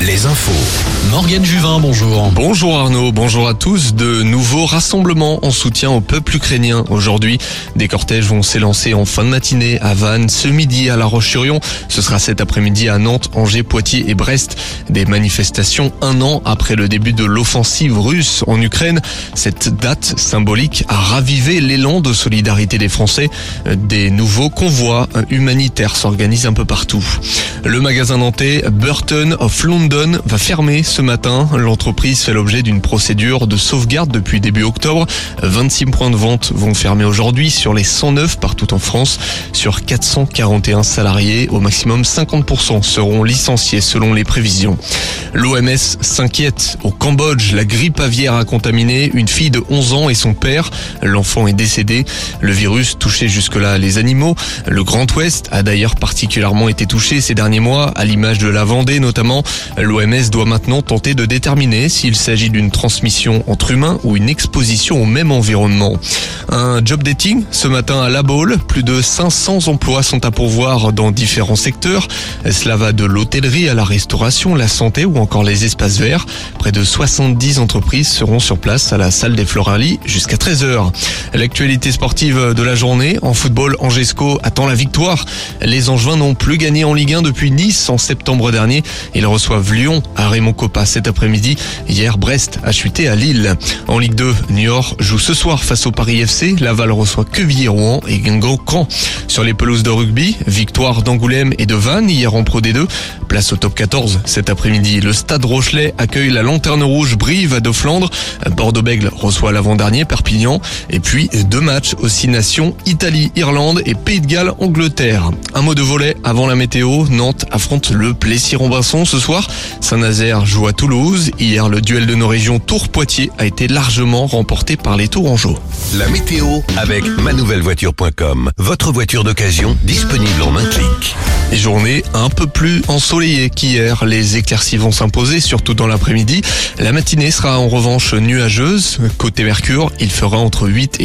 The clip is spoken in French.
Les infos. Morgane Juvin, bonjour. Bonjour Arnaud, bonjour à tous. De nouveaux rassemblements en soutien au peuple ukrainien aujourd'hui. Des cortèges vont s'élancer en fin de matinée à Vannes, ce midi à La Roche-sur-Yon. Ce sera cet après-midi à Nantes, Angers, Poitiers et Brest. Des manifestations un an après le début de l'offensive russe en Ukraine. Cette date symbolique a ravivé l'élan de solidarité des Français. Des nouveaux convois humanitaires s'organisent un peu partout. Le magasin nantais Burton of London va fermer ce matin. L'entreprise fait l'objet d'une procédure de sauvegarde depuis début octobre. 26 points de vente vont fermer aujourd'hui sur les 109 partout en France. Sur 441 salariés, au maximum 50% seront licenciés selon les prévisions. L'OMS s'inquiète. Au Cambodge, la grippe aviaire a contaminé une fille de 11 ans et son père. L'enfant est décédé. Le virus touchait jusque-là les animaux. Le Grand Ouest a d'ailleurs particulièrement été touché ces derniers mois, à l'image de la Vendée notamment. L'OMS doit maintenant tenter de déterminer s'il s'agit d'une transmission entre humains ou une exposition au même environnement. Un job dating ce matin à La Baule. Plus de 500 emplois sont à pourvoir dans différents secteurs. Cela va de l'hôtellerie à la restauration, la santé ou encore les espaces verts. Près de 70 entreprises seront sur place à la salle des Floralies jusqu'à 13h. L'actualité sportive de la journée en football, Angesco attend la victoire. Les Angevins n'ont plus gagné en Ligue 1 depuis Nice en septembre dernier. Ils reçoivent Lyon à Raymond Coppa cet après-midi. Hier, Brest a chuté à Lille. En Ligue 2, Niort joue ce soir face au Paris FC. Laval reçoit Quevilly-Rouen et Guingamp Caen. Sur les pelouses de rugby, victoire d'Angoulême et de Vannes hier en Pro D2. Place au top 14 cet après-midi. Le Stade Rochelet accueille la Lanterne Rouge Brive de Flandre. Bordeaux-Bègle reçoit l'avant-dernier Perpignan. Et puis deux matchs aux six nations, Italie, Irlande et Pays de Galles, Angleterre. Un mot de volet avant la météo. Nantes affronte le Plessis-Robinson ce soir. Saint-Nazaire joue à Toulouse. Hier, le duel de nos régions Tours-Poitiers a été largement remporté par les Tourangeaux. La météo avec manouvellevoiture.com. Votre voiture d'occasion disponible en un clic. Journée un peu plus ensoleillée qu'hier. Les éclaircies vont s'imposer, surtout dans l'après-midi. La matinée sera en revanche nuageuse. Côté Mercure, il fera entre 8 et